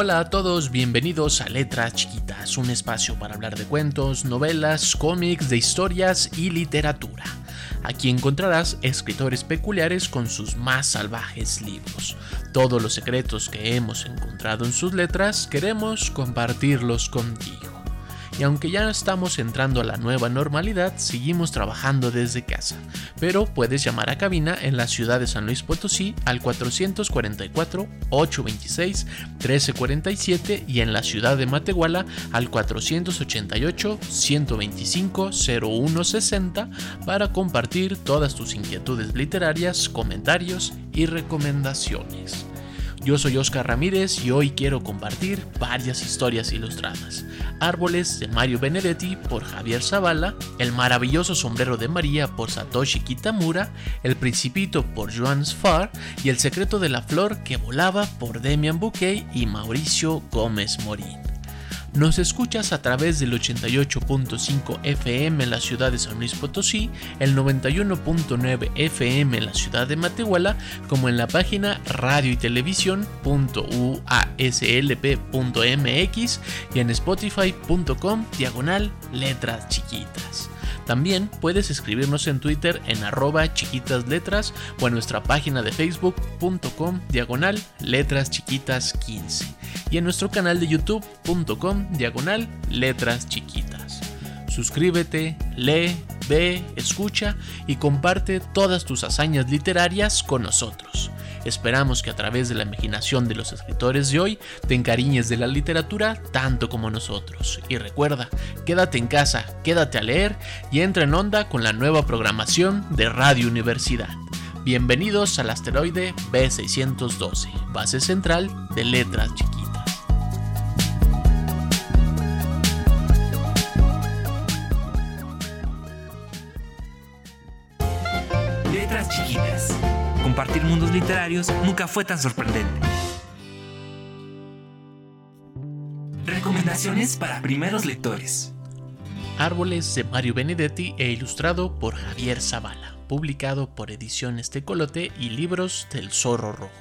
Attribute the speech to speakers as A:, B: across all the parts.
A: Hola a todos, bienvenidos a Letras Chiquitas, un espacio para hablar de cuentos, novelas, cómics, de historias y literatura. Aquí encontrarás escritores peculiares con sus más salvajes libros. Todos los secretos que hemos encontrado en sus letras queremos compartirlos contigo y aunque ya estamos entrando a la nueva normalidad, seguimos trabajando desde casa. Pero puedes llamar a cabina en la ciudad de San Luis Potosí al 444-826-1347 y en la ciudad de Matehuala al 488-125-0160 para compartir todas tus inquietudes literarias, comentarios y recomendaciones. Yo soy Oscar Ramírez y hoy quiero compartir varias historias ilustradas. Árboles de Mario Benedetti por Javier Zavala, El maravilloso sombrero de María por Satoshi Kitamura, El principito por Joan Sfar y El secreto de la flor que volaba por Demian Bouquet y Mauricio Gómez Morín. Nos escuchas a través del 88.5 FM en la ciudad de San Luis Potosí, el 91.9 FM en la ciudad de Matehuala, como en la página radio y televisión.uaslp.mx y en spotify.com diagonal letras chiquitas. También puedes escribirnos en Twitter en arroba chiquitasletras o en nuestra página de facebook.com diagonal letras chiquitas 15 y en nuestro canal de youtube.com diagonal letras chiquitas. Suscríbete, lee, ve, escucha y comparte todas tus hazañas literarias con nosotros. Esperamos que a través de la imaginación de los escritores de hoy te encariñes de la literatura tanto como nosotros. Y recuerda, quédate en casa, quédate a leer y entra en onda con la nueva programación de Radio Universidad. Bienvenidos al asteroide B612, base central de letras chiquitas.
B: Compartir mundos literarios nunca fue tan sorprendente. Recomendaciones para primeros lectores.
A: Árboles de Mario Benedetti e ilustrado por Javier Zavala, publicado por Ediciones Tecolote y Libros del Zorro Rojo.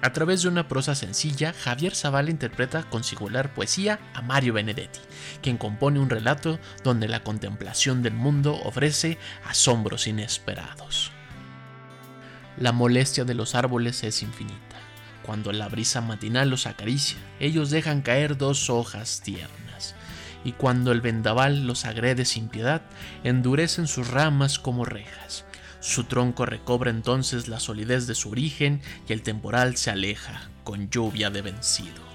A: A través de una prosa sencilla, Javier Zavala interpreta con singular poesía a Mario Benedetti, quien compone un relato donde la contemplación del mundo ofrece asombros inesperados. La molestia de los árboles es infinita. Cuando la brisa matinal los acaricia, ellos dejan caer dos hojas tiernas, y cuando el vendaval los agrede sin piedad, endurecen sus ramas como rejas. Su tronco recobra entonces la solidez de su origen y el temporal se aleja con lluvia de vencido.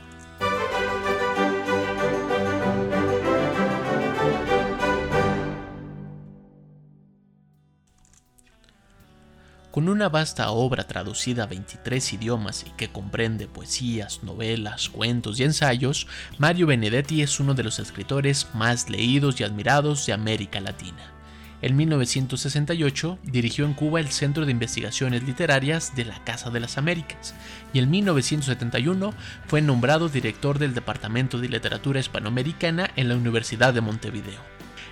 A: Con una vasta obra traducida a 23 idiomas y que comprende poesías, novelas, cuentos y ensayos, Mario Benedetti es uno de los escritores más leídos y admirados de América Latina. En 1968 dirigió en Cuba el Centro de Investigaciones Literarias de la Casa de las Américas y en 1971 fue nombrado director del Departamento de Literatura Hispanoamericana en la Universidad de Montevideo.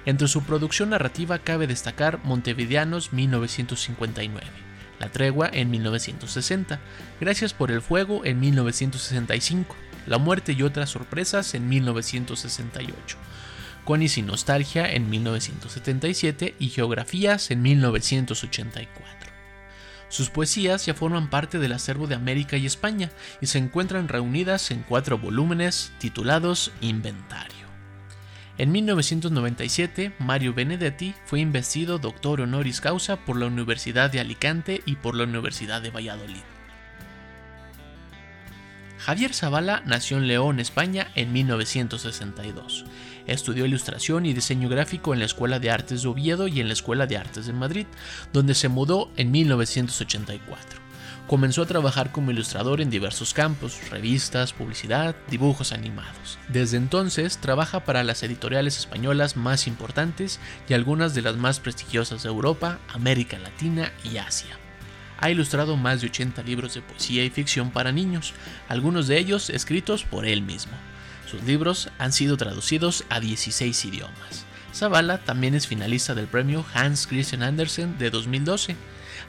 A: Entre su producción narrativa cabe destacar Montevideanos 1959 la Tregua en 1960, Gracias por el Fuego en 1965, La Muerte y otras sorpresas en 1968, Conis y Nostalgia en 1977 y Geografías en 1984. Sus poesías ya forman parte del acervo de América y España y se encuentran reunidas en cuatro volúmenes titulados Inventario. En 1997, Mario Benedetti fue investido doctor honoris causa por la Universidad de Alicante y por la Universidad de Valladolid. Javier Zavala nació en León, España, en 1962. Estudió ilustración y diseño gráfico en la Escuela de Artes de Oviedo y en la Escuela de Artes de Madrid, donde se mudó en 1984. Comenzó a trabajar como ilustrador en diversos campos, revistas, publicidad, dibujos animados. Desde entonces trabaja para las editoriales españolas más importantes y algunas de las más prestigiosas de Europa, América Latina y Asia. Ha ilustrado más de 80 libros de poesía y ficción para niños, algunos de ellos escritos por él mismo. Sus libros han sido traducidos a 16 idiomas. Zavala también es finalista del premio Hans Christian Andersen de 2012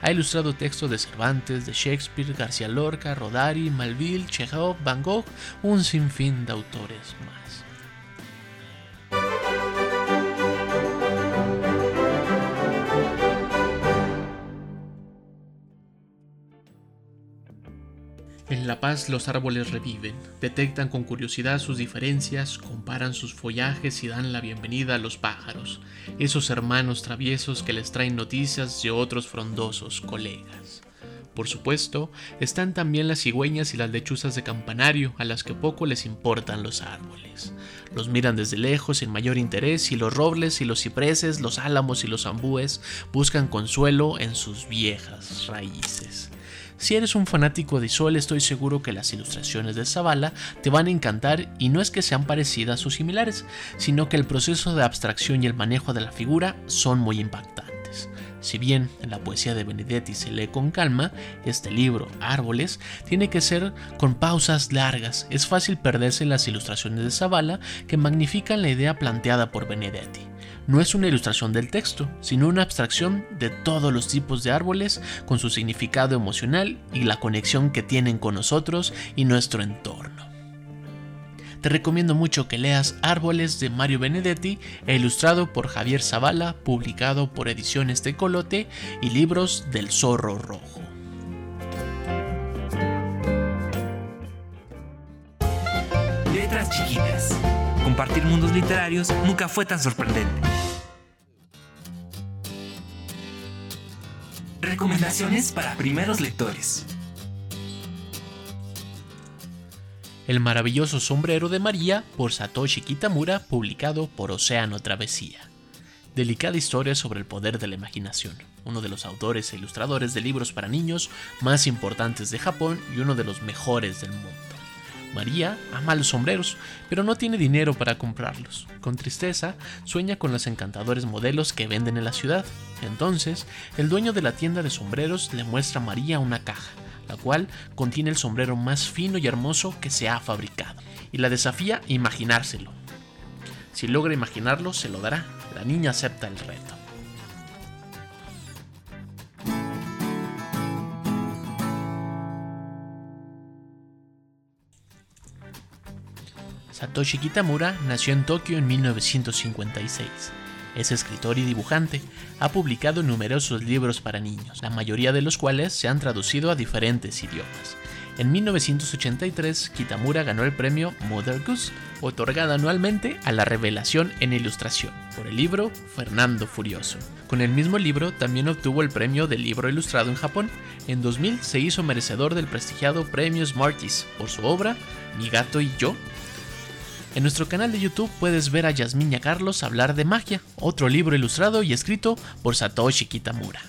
A: ha ilustrado textos de Cervantes, de Shakespeare, García Lorca, Rodari, Malville, Chekhov, Van Gogh, un sinfín de autores más. En La Paz los árboles reviven, detectan con curiosidad sus diferencias, comparan sus follajes y dan la bienvenida a los pájaros, esos hermanos traviesos que les traen noticias de otros frondosos colegas. Por supuesto, están también las cigüeñas y las lechuzas de campanario, a las que poco les importan los árboles. Los miran desde lejos sin mayor interés y los robles y los cipreses, los álamos y los ambúes buscan consuelo en sus viejas raíces. Si eres un fanático de Sol, estoy seguro que las ilustraciones de Zavala te van a encantar y no es que sean parecidas o similares, sino que el proceso de abstracción y el manejo de la figura son muy impactantes. Si bien en la poesía de Benedetti se lee con calma, este libro, Árboles, tiene que ser con pausas largas. Es fácil perderse en las ilustraciones de Zavala que magnifican la idea planteada por Benedetti no es una ilustración del texto, sino una abstracción de todos los tipos de árboles con su significado emocional y la conexión que tienen con nosotros y nuestro entorno. Te recomiendo mucho que leas Árboles de Mario Benedetti ilustrado por Javier Zavala, publicado por Ediciones de Colote y Libros del Zorro Rojo.
B: Letras chiquitas. Compartir mundos literarios nunca fue tan sorprendente. Recomendaciones para primeros lectores.
A: El maravilloso sombrero de María por Satoshi Kitamura, publicado por Océano Travesía. Delicada historia sobre el poder de la imaginación, uno de los autores e ilustradores de libros para niños más importantes de Japón y uno de los mejores del mundo. María ama los sombreros, pero no tiene dinero para comprarlos. Con tristeza, sueña con los encantadores modelos que venden en la ciudad. Entonces, el dueño de la tienda de sombreros le muestra a María una caja, la cual contiene el sombrero más fino y hermoso que se ha fabricado, y la desafía a imaginárselo. Si logra imaginarlo, se lo dará. La niña acepta el reto. Satoshi Kitamura nació en Tokio en 1956. Es escritor y dibujante. Ha publicado numerosos libros para niños, la mayoría de los cuales se han traducido a diferentes idiomas. En 1983, Kitamura ganó el premio Mother Goose, otorgado anualmente a la revelación en ilustración, por el libro Fernando Furioso. Con el mismo libro también obtuvo el premio del libro ilustrado en Japón. En 2000 se hizo merecedor del prestigiado premio Smarties por su obra Mi gato y yo, en nuestro canal de YouTube puedes ver a Yasmin y a Carlos hablar de magia, otro libro ilustrado y escrito por Satoshi Kitamura.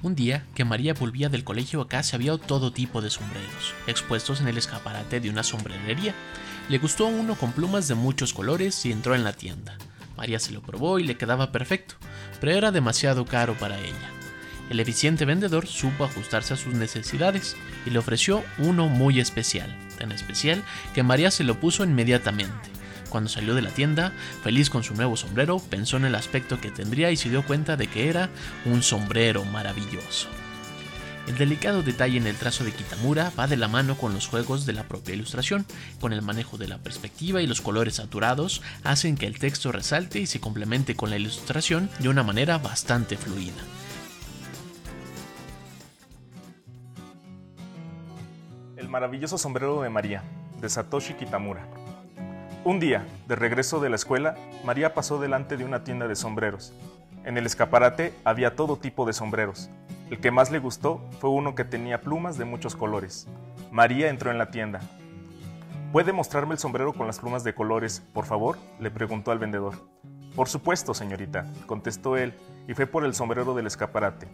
A: Un día que María volvía del colegio acá se había todo tipo de sombreros, expuestos en el escaparate de una sombrerería. Le gustó uno con plumas de muchos colores y entró en la tienda. María se lo probó y le quedaba perfecto, pero era demasiado caro para ella. El eficiente vendedor supo ajustarse a sus necesidades y le ofreció uno muy especial, tan especial que María se lo puso inmediatamente. Cuando salió de la tienda, feliz con su nuevo sombrero, pensó en el aspecto que tendría y se dio cuenta de que era un sombrero maravilloso. El delicado detalle en el trazo de Kitamura va de la mano con los juegos de la propia ilustración, con el manejo de la perspectiva y los colores saturados hacen que el texto resalte y se complemente con la ilustración de una manera bastante fluida.
C: Maravilloso sombrero de María, de Satoshi Kitamura. Un día, de regreso de la escuela, María pasó delante de una tienda de sombreros. En el escaparate había todo tipo de sombreros. El que más le gustó fue uno que tenía plumas de muchos colores. María entró en la tienda. ¿Puede mostrarme el sombrero con las plumas de colores, por favor? le preguntó al vendedor. Por supuesto, señorita, contestó él, y fue por el sombrero del escaparate.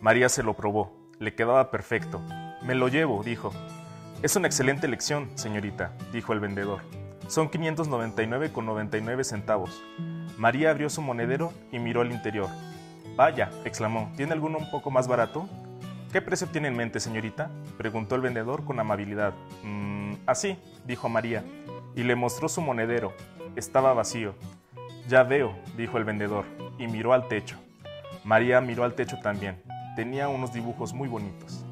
C: María se lo probó, le quedaba perfecto. Me lo llevo, dijo. Es una excelente elección, señorita, dijo el vendedor. Son 599,99 centavos. María abrió su monedero y miró al interior. Vaya, exclamó, ¿tiene alguno un poco más barato? ¿Qué precio tiene en mente, señorita? preguntó el vendedor con amabilidad. Mmm, así, dijo María, y le mostró su monedero. Estaba vacío. Ya veo, dijo el vendedor, y miró al techo. María miró al techo también. Tenía unos dibujos muy bonitos.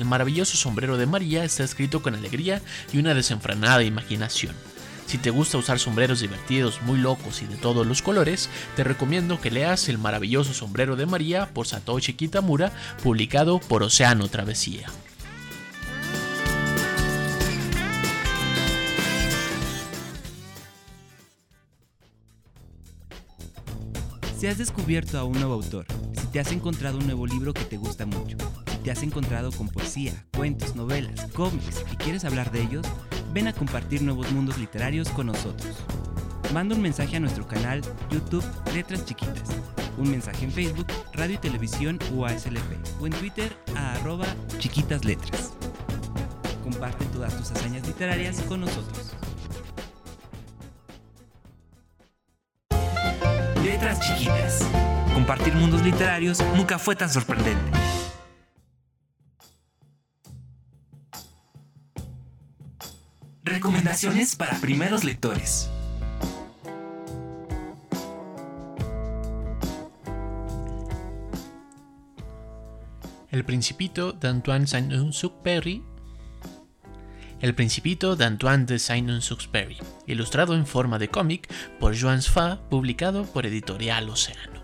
A: El maravilloso sombrero de María está escrito con alegría y una desenfrenada imaginación. Si te gusta usar sombreros divertidos, muy locos y de todos los colores, te recomiendo que leas El maravilloso sombrero de María por Satoshi Kitamura, publicado por Océano Travesía.
B: Si has descubierto a un nuevo autor, si te has encontrado un nuevo libro que te gusta mucho, te has encontrado con poesía, cuentos, novelas, cómics y quieres hablar de ellos, ven a compartir nuevos mundos literarios con nosotros. Manda un mensaje a nuestro canal YouTube Letras Chiquitas, un mensaje en Facebook, Radio y Televisión UASLP o en Twitter a arroba chiquitas letras. Comparte todas tus hazañas literarias con nosotros. Letras chiquitas. Compartir mundos literarios nunca fue tan sorprendente. Recomendaciones para primeros lectores.
A: El Principito de Antoine Saint-Exupéry El Principito de Antoine de Saint-Exupéry, ilustrado en forma de cómic por Joan Sfa, publicado por Editorial Océano.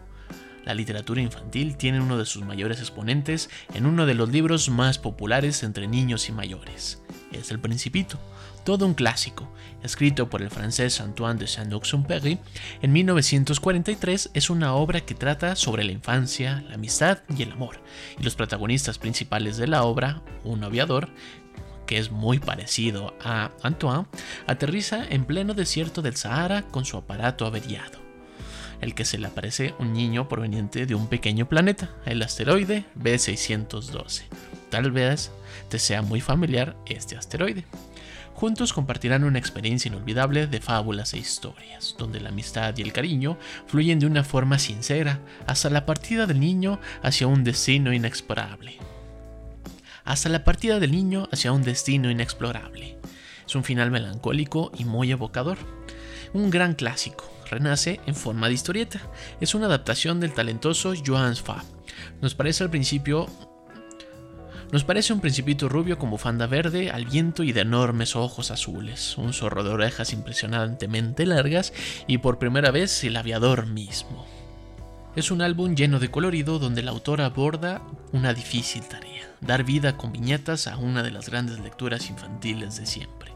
A: La literatura infantil tiene uno de sus mayores exponentes en uno de los libros más populares entre niños y mayores. Es El Principito, todo un clásico, escrito por el francés Antoine de Saint-Exupéry en 1943, es una obra que trata sobre la infancia, la amistad y el amor. Y los protagonistas principales de la obra, un aviador, que es muy parecido a Antoine, aterriza en pleno desierto del Sahara con su aparato averiado, el que se le aparece un niño proveniente de un pequeño planeta, el asteroide B612. Tal vez te sea muy familiar este asteroide. Juntos compartirán una experiencia inolvidable de fábulas e historias, donde la amistad y el cariño fluyen de una forma sincera hasta la partida del niño hacia un destino inexplorable. Hasta la partida del niño hacia un destino inexplorable. Es un final melancólico y muy evocador. Un gran clásico, renace en forma de historieta. Es una adaptación del talentoso Joan Sfa. Nos parece al principio nos parece un principito rubio con bufanda verde, al viento y de enormes ojos azules, un zorro de orejas impresionantemente largas y por primera vez el aviador mismo. Es un álbum lleno de colorido donde el autor aborda una difícil tarea, dar vida con viñetas a una de las grandes lecturas infantiles de siempre.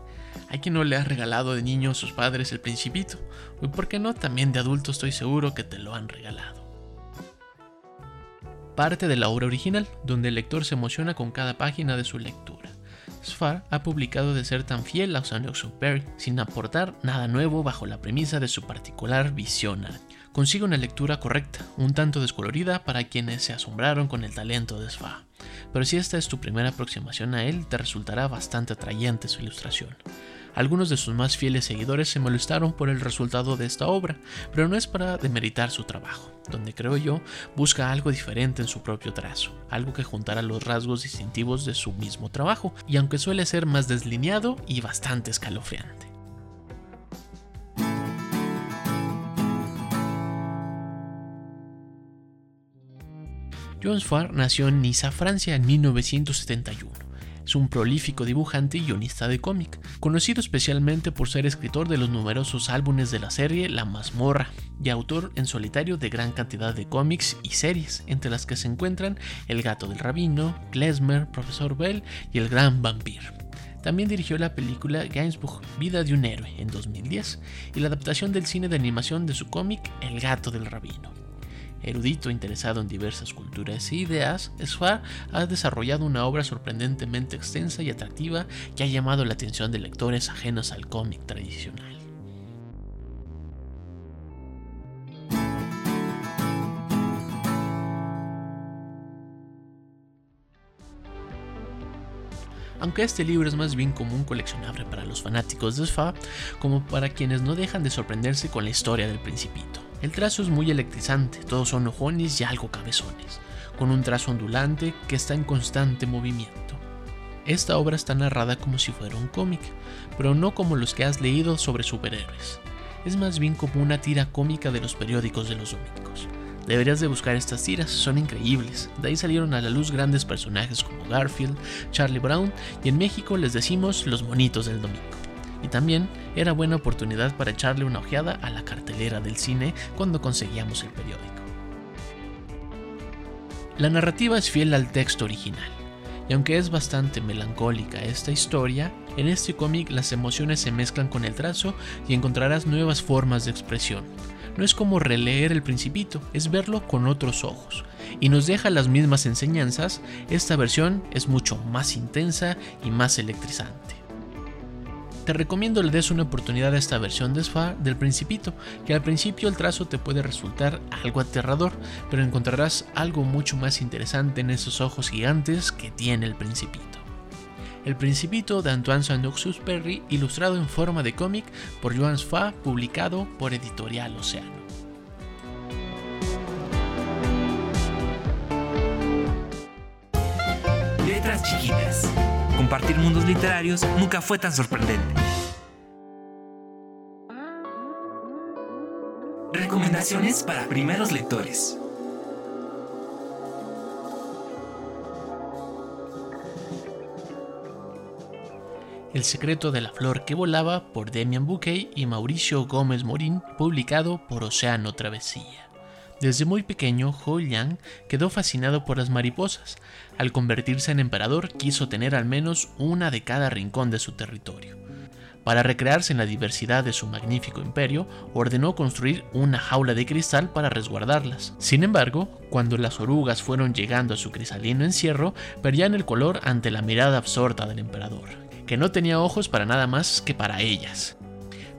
A: Hay quien no le ha regalado de niño a sus padres el principito, y por qué no, también de adulto estoy seguro que te lo han regalado parte de la obra original, donde el lector se emociona con cada página de su lectura. Sfar ha publicado de ser tan fiel a Saint-Exupéry, sin aportar nada nuevo bajo la premisa de su particular visión. Consigue una lectura correcta, un tanto descolorida para quienes se asombraron con el talento de Sfar. Pero si esta es tu primera aproximación a él, te resultará bastante atrayente su ilustración. Algunos de sus más fieles seguidores se molestaron por el resultado de esta obra, pero no es para demeritar su trabajo, donde creo yo busca algo diferente en su propio trazo, algo que juntara los rasgos distintivos de su mismo trabajo, y aunque suele ser más deslineado y bastante escalofriante. John Sfar nació en Niza, Francia, en 1971 es un prolífico dibujante y guionista de cómic, conocido especialmente por ser escritor de los numerosos álbumes de la serie La Mazmorra y autor en solitario de gran cantidad de cómics y series, entre las que se encuentran El gato del rabino, Klezmer, Profesor Bell y El gran vampiro. También dirigió la película Gainsbourg, Vida de un héroe, en 2010, y la adaptación del cine de animación de su cómic El gato del rabino. Erudito interesado en diversas culturas e ideas, Sfar ha desarrollado una obra sorprendentemente extensa y atractiva que ha llamado la atención de lectores ajenos al cómic tradicional. Aunque este libro es más bien como un coleccionable para los fanáticos de Sfa, como para quienes no dejan de sorprenderse con la historia del principito. El trazo es muy electrizante, todos son ojones y algo cabezones, con un trazo ondulante que está en constante movimiento. Esta obra está narrada como si fuera un cómic, pero no como los que has leído sobre superhéroes. Es más bien como una tira cómica de los periódicos de los domingos. Deberías de buscar estas tiras, son increíbles. De ahí salieron a la luz grandes personajes como Garfield, Charlie Brown y en México les decimos los monitos del domingo. Y también era buena oportunidad para echarle una ojeada a la cartelera del cine cuando conseguíamos el periódico. La narrativa es fiel al texto original, y aunque es bastante melancólica esta historia, en este cómic las emociones se mezclan con el trazo y encontrarás nuevas formas de expresión, no es como releer el principito, es verlo con otros ojos. Y nos deja las mismas enseñanzas, esta versión es mucho más intensa y más electrizante. Te recomiendo le des una oportunidad a esta versión de Sfa del Principito, que al principio el trazo te puede resultar algo aterrador, pero encontrarás algo mucho más interesante en esos ojos gigantes que tiene el Principito. El Principito de Antoine Saint Perry, ilustrado en forma de cómic por Joan Sfa, publicado por Editorial Océano.
B: Letras chiquitas. Compartir mundos literarios nunca fue tan sorprendente. Recomendaciones para primeros lectores.
A: El secreto de la flor que volaba por Demian Bouquet y Mauricio Gómez Morín, publicado por Océano Travesía. Desde muy pequeño, Ho Yang quedó fascinado por las mariposas. Al convertirse en emperador, quiso tener al menos una de cada rincón de su territorio. Para recrearse en la diversidad de su magnífico imperio, ordenó construir una jaula de cristal para resguardarlas. Sin embargo, cuando las orugas fueron llegando a su crisalino encierro, perdían el color ante la mirada absorta del emperador que no tenía ojos para nada más que para ellas.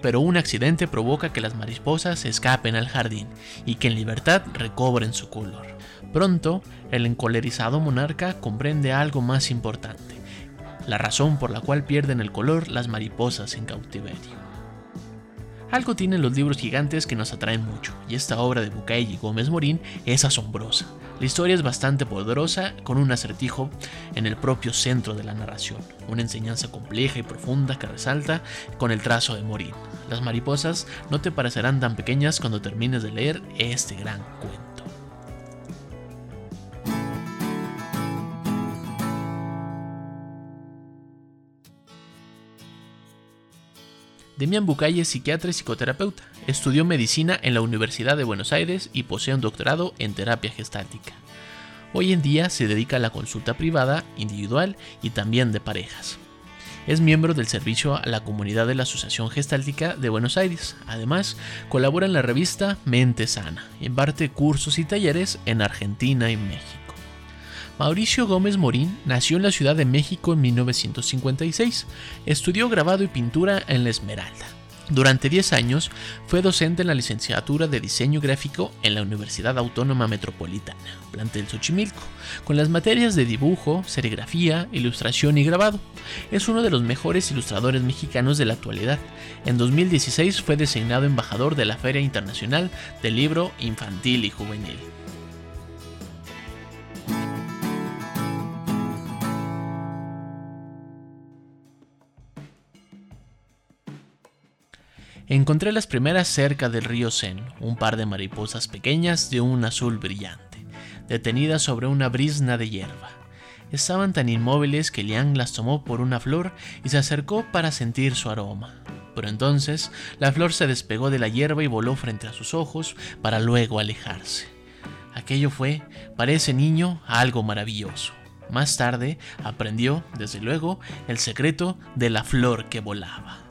A: Pero un accidente provoca que las mariposas escapen al jardín y que en libertad recobren su color. Pronto, el encolerizado monarca comprende algo más importante, la razón por la cual pierden el color las mariposas en cautiverio. Algo tienen los libros gigantes que nos atraen mucho, y esta obra de Bucay y Gómez Morín es asombrosa. La historia es bastante poderosa, con un acertijo en el propio centro de la narración, una enseñanza compleja y profunda que resalta con el trazo de Morín. Las mariposas no te parecerán tan pequeñas cuando termines de leer este gran cuento. Demian Bucay es psiquiatra y psicoterapeuta. Estudió medicina en la Universidad de Buenos Aires y posee un doctorado en terapia gestáltica. Hoy en día se dedica a la consulta privada, individual y también de parejas. Es miembro del servicio a la comunidad de la Asociación Gestáltica de Buenos Aires. Además, colabora en la revista Mente Sana imparte cursos y talleres en Argentina y México. Mauricio Gómez Morín nació en la Ciudad de México en 1956. Estudió grabado y pintura en La Esmeralda. Durante 10 años fue docente en la licenciatura de diseño gráfico en la Universidad Autónoma Metropolitana, plantel Xochimilco, con las materias de dibujo, serigrafía, ilustración y grabado. Es uno de los mejores ilustradores mexicanos de la actualidad. En 2016 fue designado embajador de la Feria Internacional del Libro Infantil y Juvenil. Encontré las primeras cerca del río Sen, un par de mariposas pequeñas de un azul brillante, detenidas sobre una brisna de hierba. Estaban tan inmóviles que Liang las tomó por una flor y se acercó para sentir su aroma. Pero entonces la flor se despegó de la hierba y voló frente a sus ojos para luego alejarse. Aquello fue, para ese niño, algo maravilloso. Más tarde aprendió, desde luego, el secreto de la flor que volaba.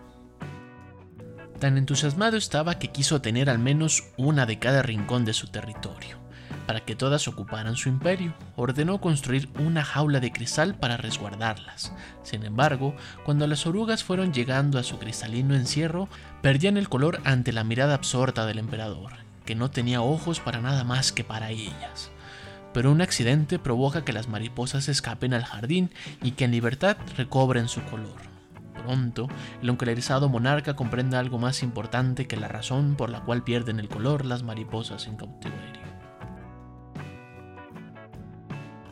A: Tan entusiasmado estaba que quiso tener al menos una de cada rincón de su territorio. para que todas ocuparan su imperio. Ordenó construir una jaula de cristal para resguardarlas. Sin embargo, cuando las orugas fueron llegando a su cristalino encierro, perdían el color ante la mirada absorta del emperador, que no tenía ojos para nada más que para ellas. Pero un accidente provoca que las mariposas escapen al jardín y que en libertad recobren su color. Pronto, el enclerizado monarca comprende algo más importante que la razón por la cual pierden el color las mariposas en cautiverio.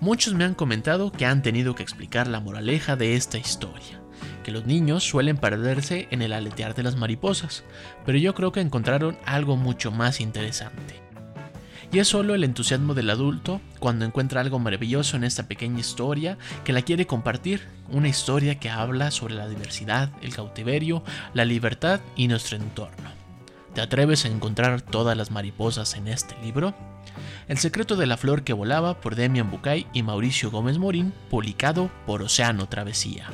A: Muchos me han comentado que han tenido que explicar la moraleja de esta historia, que los niños suelen perderse en el aletear de las mariposas, pero yo creo que encontraron algo mucho más interesante y es solo el entusiasmo del adulto cuando encuentra algo maravilloso en esta pequeña historia que la quiere compartir, una historia que habla sobre la diversidad, el cautiverio, la libertad y nuestro entorno. ¿Te atreves a encontrar todas las mariposas en este libro? El secreto de la flor que volaba por Demian Bucay y Mauricio Gómez Morín, publicado por Océano Travesía.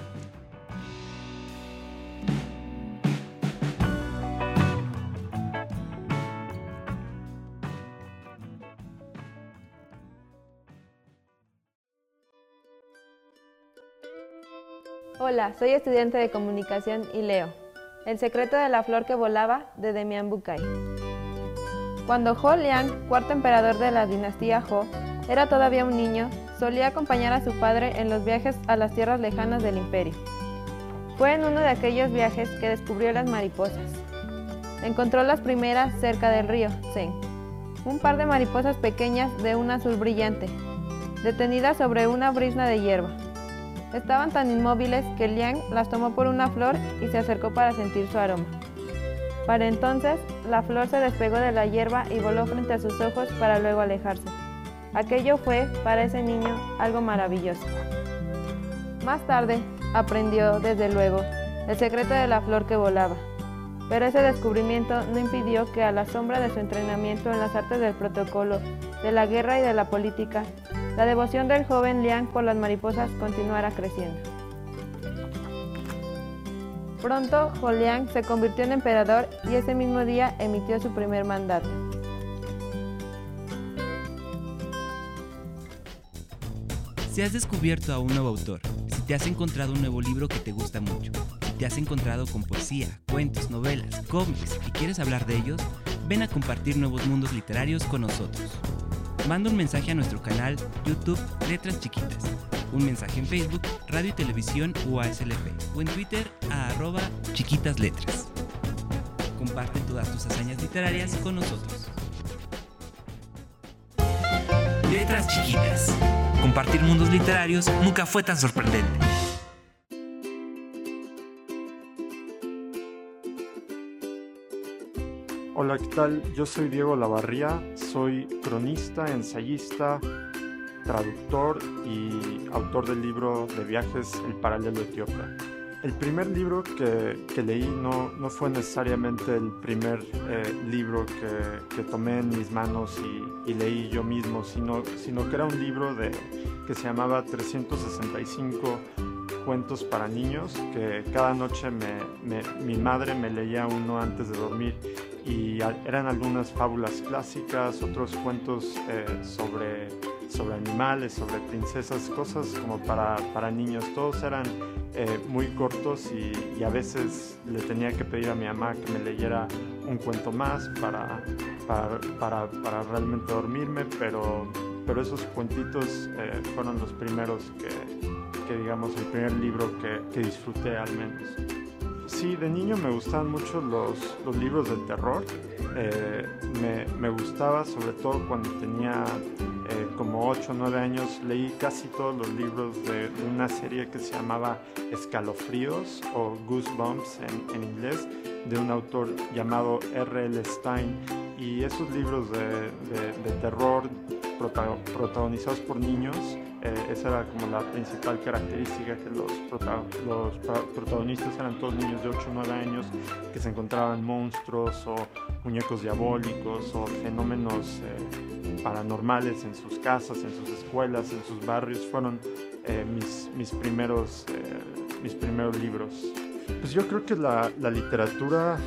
D: Soy estudiante de comunicación y leo El secreto de la flor que volaba de Demian Bucay. Cuando Ho Liang, cuarto emperador de la dinastía Ho, era todavía un niño, solía acompañar a su padre en los viajes a las tierras lejanas del imperio. Fue en uno de aquellos viajes que descubrió las mariposas. Encontró las primeras cerca del río Zeng, un par de mariposas pequeñas de un azul brillante, detenidas sobre una brisna de hierba. Estaban tan inmóviles que Liang las tomó por una flor y se acercó para sentir su aroma. Para entonces, la flor se despegó de la hierba y voló frente a sus ojos para luego alejarse. Aquello fue, para ese niño, algo maravilloso. Más tarde, aprendió, desde luego, el secreto de la flor que volaba. Pero ese descubrimiento no impidió que a la sombra de su entrenamiento en las artes del protocolo, de la guerra y de la política, la devoción del joven Liang por las mariposas continuará creciendo. Pronto, Liang se convirtió en emperador y ese mismo día emitió su primer mandato.
B: Si has descubierto a un nuevo autor, si te has encontrado un nuevo libro que te gusta mucho, si te has encontrado con poesía, cuentos, novelas, cómics y quieres hablar de ellos, ven a compartir nuevos mundos literarios con nosotros. Manda un mensaje a nuestro canal YouTube Letras Chiquitas, un mensaje en Facebook, Radio y Televisión UASLP o en Twitter a arroba chiquitas letras. Comparte todas tus hazañas literarias con nosotros. Letras Chiquitas. Compartir mundos literarios nunca fue tan sorprendente.
E: Hola, ¿qué tal? Yo soy Diego Lavarría, soy cronista, ensayista, traductor y autor del libro de viajes El Paralelo Etíope. El primer libro que, que leí no, no, fue necesariamente el primer eh, libro que, que, tomé en mis manos y, y, leí yo mismo, sino, sino que era un libro de, que se llamaba 365 cuentos para niños, que cada noche me, me, mi madre me leía uno antes de dormir y eran algunas fábulas clásicas, otros cuentos eh, sobre, sobre animales, sobre princesas, cosas como para, para niños. Todos eran eh, muy cortos y, a veces le tenía que pedir a mi mamá que me leyera un cuento más para, para, para, para realmente dormirme, pero, pero esos cuentitos eh, fueron los primeros que, que, digamos, el primer libro que, que disfruté al menos. Sí, de niño me gustaban mucho los, los libros de terror. Eh, me, me, gustaba sobre todo cuando tenía eh, como 8 o 9 años. Leí casi todos los libros de, una serie que se llamaba Escalofríos o Goosebumps en, en inglés, de un autor llamado R.L. Stein. Y esos libros de, de terror protagonizados por niños eh, esa era como la principal característica, que los, prota los protagonistas eran todos niños de 8 o 9 años que se encontraban monstruos o muñecos diabólicos o fenómenos eh, paranormales en sus casas, en sus escuelas, en sus barrios. Fueron eh, mis, mis, primeros, mis primeros libros. Pues yo creo que la, la literatura,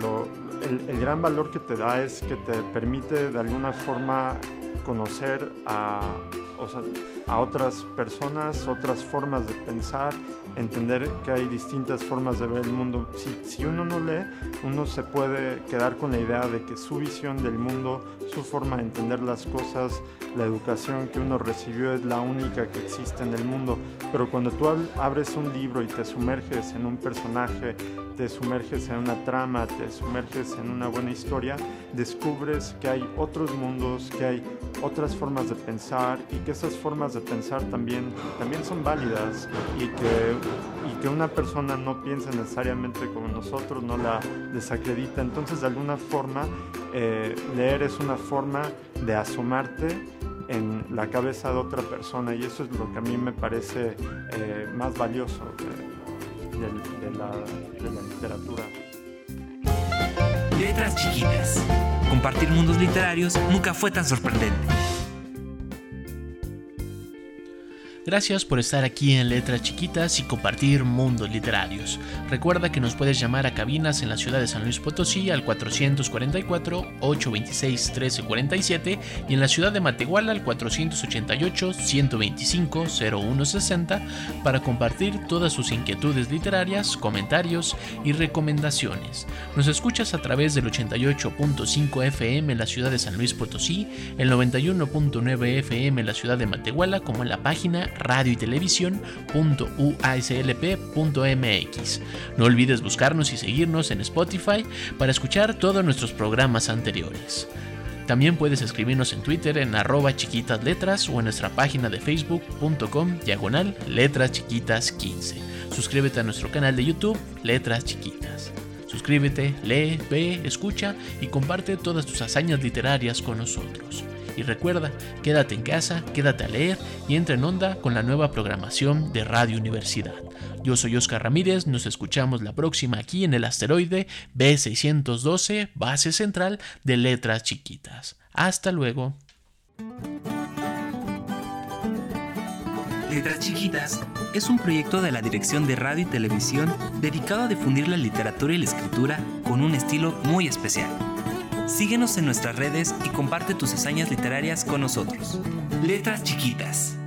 E: lo, el, el gran valor que te da es que te permite de alguna forma conocer a, a otras personas, otras formas de pensar, entender que hay distintas formas de ver el mundo. Si, si, uno no lee, uno se puede quedar con la idea de que su visión del mundo, su forma de entender las cosas, la educación que uno recibió es la única que existe en el mundo. Pero cuando tú abres un libro y te sumerges en un personaje, te sumerges en una trama, te sumerges en una buena historia, descubres que hay otros mundos, que hay otras formas de pensar y que esas formas de pensar también, también son válidas y que, y que una persona no piensa necesariamente como nosotros, no la desacredita. Entonces, de alguna forma, eh, leer es una forma de asomarte en la cabeza de otra persona y eso es lo que a mí me parece eh, más valioso de, la, de la literatura.
B: Letras chiquitas. Compartir mundos literarios nunca fue tan sorprendente.
A: Gracias por estar aquí en Letras Chiquitas y compartir mundos literarios. Recuerda que nos puedes llamar a cabinas en la ciudad de San Luis Potosí al 444-826-1347 y en la ciudad de Matehuala al 488-125-0160 para compartir todas sus inquietudes literarias, comentarios y recomendaciones. Nos escuchas a través del 88.5 FM en la ciudad de San Luis Potosí, el 91.9 FM en la ciudad de Matehuala como en la página radio y televisión.uaslp.mx. No olvides buscarnos y seguirnos en Spotify para escuchar todos nuestros programas anteriores. También puedes escribirnos en Twitter en arroba chiquitas letras o en nuestra página de facebook.com diagonal letras chiquitas 15. Suscríbete a nuestro canal de YouTube Letras Chiquitas. Suscríbete, lee, ve, escucha y comparte todas tus hazañas literarias con nosotros. Y recuerda, quédate en casa, quédate a leer y entra en onda con la nueva programación de Radio Universidad. Yo soy Oscar Ramírez, nos escuchamos la próxima aquí en el asteroide B612, base central de letras chiquitas. Hasta luego.
B: Letras Chiquitas es un proyecto de la Dirección de Radio y Televisión dedicado a difundir la literatura y la escritura con un estilo muy especial. Síguenos en nuestras redes y comparte tus hazañas literarias con nosotros. Letras chiquitas.